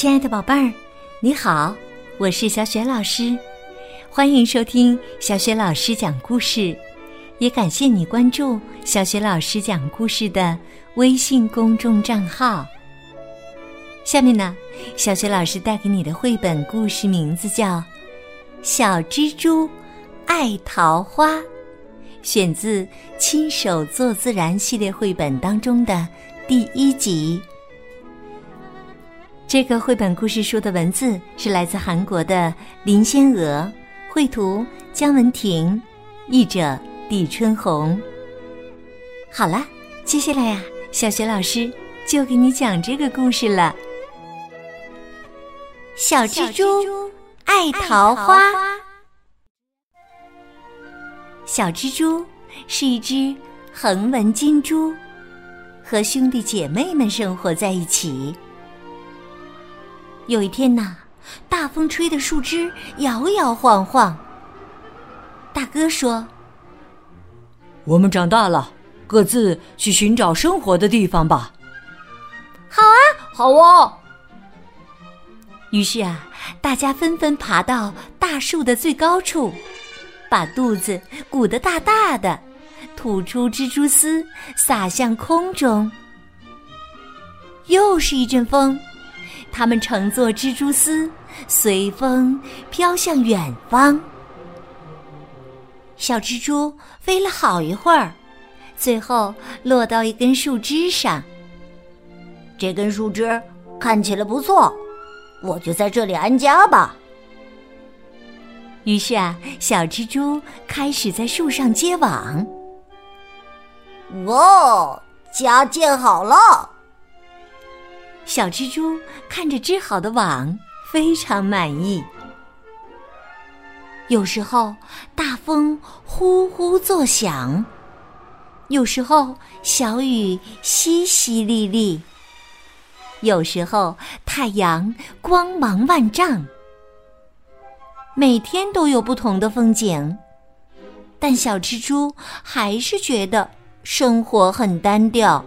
亲爱的宝贝儿，你好，我是小雪老师，欢迎收听小雪老师讲故事，也感谢你关注小雪老师讲故事的微信公众账号。下面呢，小雪老师带给你的绘本故事名字叫《小蜘蛛爱桃花》，选自《亲手做自然》系列绘本当中的第一集。这个绘本故事书的文字是来自韩国的林仙娥，绘图姜文婷，译者李春红。好了，接下来呀，小学老师就给你讲这个故事了。小蜘蛛爱桃花。小蜘蛛是一只横纹金蛛，和兄弟姐妹们生活在一起。有一天呐，大风吹得树枝摇摇晃晃。大哥说：“我们长大了，各自去寻找生活的地方吧。”“好啊，好啊！”于是啊，大家纷纷爬到大树的最高处，把肚子鼓得大大的，吐出蜘蛛丝，撒向空中。又是一阵风。他们乘坐蜘蛛丝，随风飘向远方。小蜘蛛飞了好一会儿，最后落到一根树枝上。这根树枝看起来不错，我就在这里安家吧。于是啊，小蜘蛛开始在树上结网。哦，家建好了。小蜘蛛看着织好的网，非常满意。有时候大风呼呼作响，有时候小雨淅淅沥沥，有时候太阳光芒万丈。每天都有不同的风景，但小蜘蛛还是觉得生活很单调。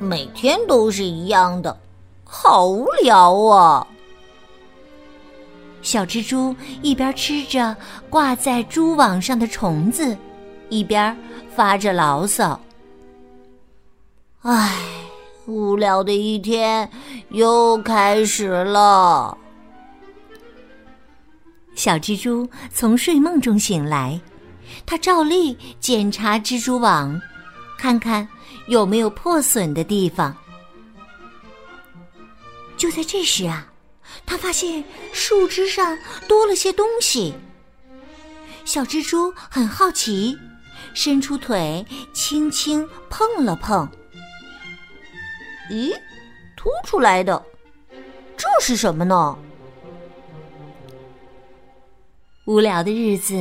每天都是一样的，好无聊啊！小蜘蛛一边吃着挂在蛛网上的虫子，一边发着牢骚：“唉，无聊的一天又开始了。”小蜘蛛从睡梦中醒来，它照例检查蜘蛛网，看看。有没有破损的地方？就在这时啊，他发现树枝上多了些东西。小蜘蛛很好奇，伸出腿轻轻碰了碰。咦，凸出来的，这是什么呢？无聊的日子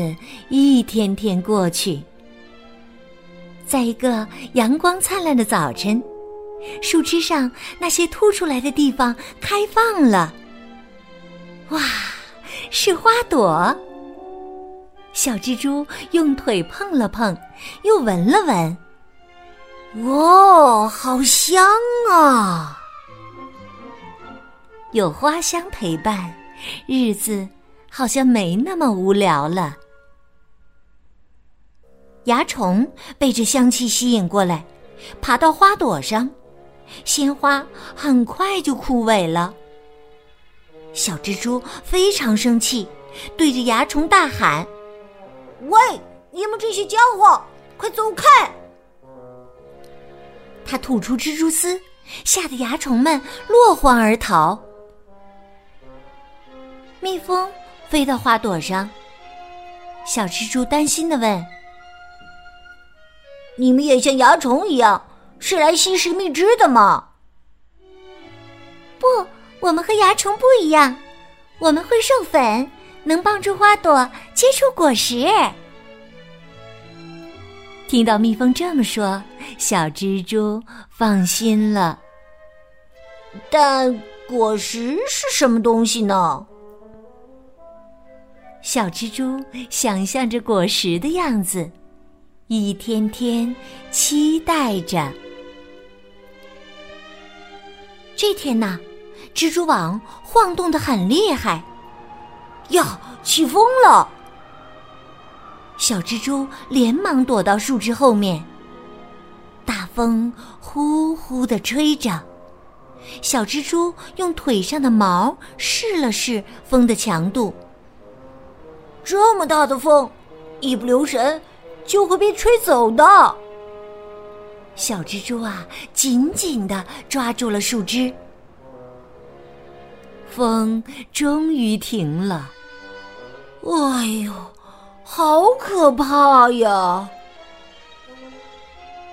一天天过去。在一个阳光灿烂的早晨，树枝上那些凸出来的地方开放了。哇，是花朵！小蜘蛛用腿碰了碰，又闻了闻。哇，好香啊！有花香陪伴，日子好像没那么无聊了。蚜虫被这香气吸引过来，爬到花朵上，鲜花很快就枯萎了。小蜘蛛非常生气，对着蚜虫大喊：“喂，你们这些家伙，快走开！”它吐出蜘蛛丝，吓得蚜虫们落荒而逃。蜜蜂飞到花朵上，小蜘蛛担心的问。你们也像蚜虫一样是来吸食蜜汁的吗？不，我们和蚜虫不一样，我们会授粉，能帮助花朵结出果实。听到蜜蜂这么说，小蜘蛛放心了。但果实是什么东西呢？小蜘蛛想象着果实的样子。一天天期待着。这天呐，蜘蛛网晃动的很厉害，呀，起风了！小蜘蛛连忙躲到树枝后面。大风呼呼的吹着，小蜘蛛用腿上的毛试了试风的强度。这么大的风，一不留神就会被吹走的。小蜘蛛啊，紧紧的抓住了树枝。风终于停了。哎呦，好可怕呀！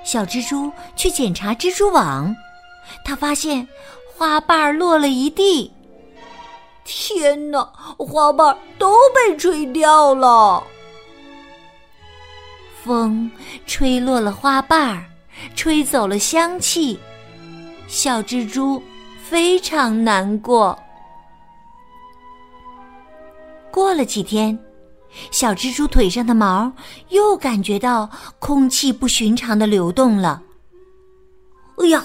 小蜘蛛去检查蜘蛛网，它发现花瓣落了一地。天哪，花瓣都被吹掉了！风吹落了花瓣儿，吹走了香气，小蜘蛛非常难过。过了几天，小蜘蛛腿上的毛又感觉到空气不寻常的流动了。哎呀，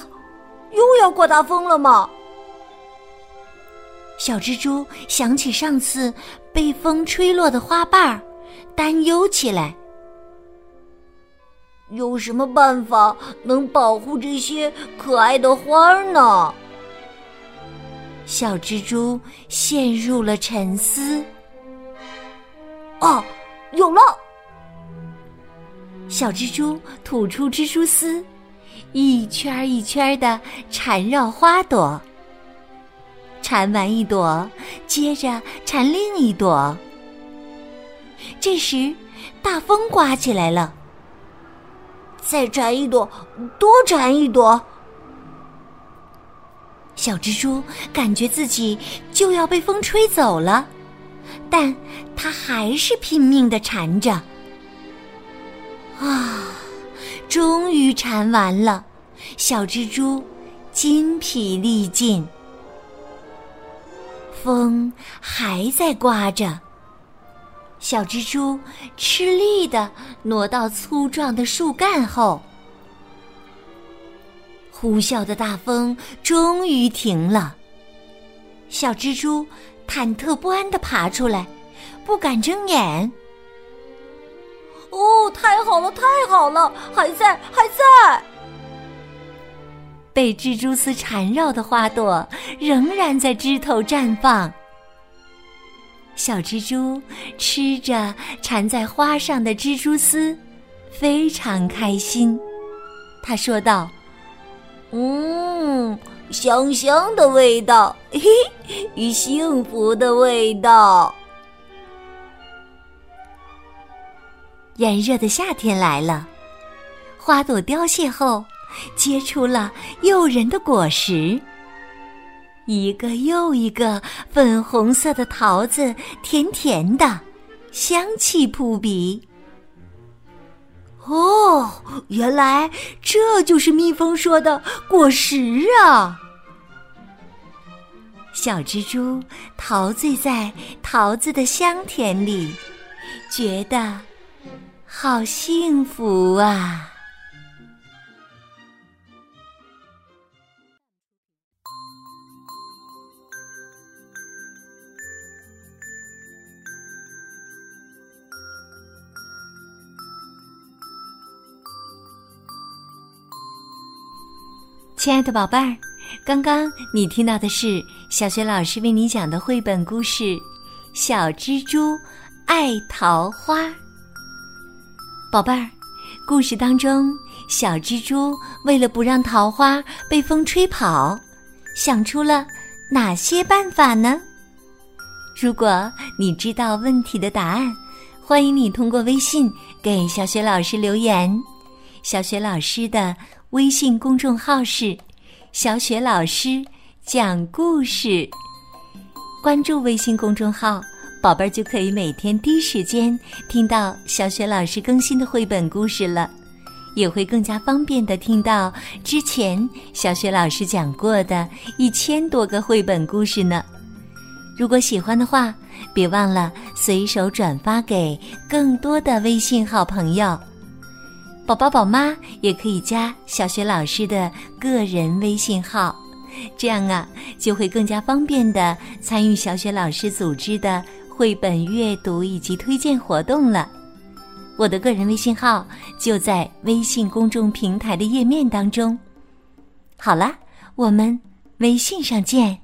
又要刮大风了吗？小蜘蛛想起上次被风吹落的花瓣儿，担忧起来。有什么办法能保护这些可爱的花儿呢？小蜘蛛陷入了沉思。哦，有了！小蜘蛛吐出蜘蛛丝，一圈一圈的缠绕花朵。缠完一朵，接着缠另一朵。这时，大风刮起来了。再摘一朵，多摘一朵。小蜘蛛感觉自己就要被风吹走了，但它还是拼命的缠着。啊，终于缠完了，小蜘蛛筋疲力尽。风还在刮着，小蜘蛛吃力的挪到粗壮的树干后。呼啸的大风终于停了，小蜘蛛忐忑不安的爬出来，不敢睁眼。哦，太好了，太好了，还在，还在。被蜘蛛丝缠绕的花朵仍然在枝头绽放。小蜘蛛吃着缠在花上的蜘蛛丝，非常开心。他说道：“嗯，香香的味道，嘿，幸福的味道。”炎热的夏天来了，花朵凋谢后。结出了诱人的果实，一个又一个粉红色的桃子，甜甜的，香气扑鼻。哦，原来这就是蜜蜂说的果实啊！小蜘蛛陶醉在桃子的香甜里，觉得好幸福啊！亲爱的宝贝儿，刚刚你听到的是小学老师为你讲的绘本故事《小蜘蛛爱桃花》。宝贝儿，故事当中，小蜘蛛为了不让桃花被风吹跑，想出了哪些办法呢？如果你知道问题的答案，欢迎你通过微信给小雪老师留言。小雪老师的。微信公众号是“小雪老师讲故事”，关注微信公众号，宝贝儿就可以每天第一时间听到小雪老师更新的绘本故事了，也会更加方便的听到之前小雪老师讲过的一千多个绘本故事呢。如果喜欢的话，别忘了随手转发给更多的微信好朋友。宝宝、宝妈也可以加小雪老师的个人微信号，这样啊，就会更加方便的参与小雪老师组织的绘本阅读以及推荐活动了。我的个人微信号就在微信公众平台的页面当中。好了，我们微信上见。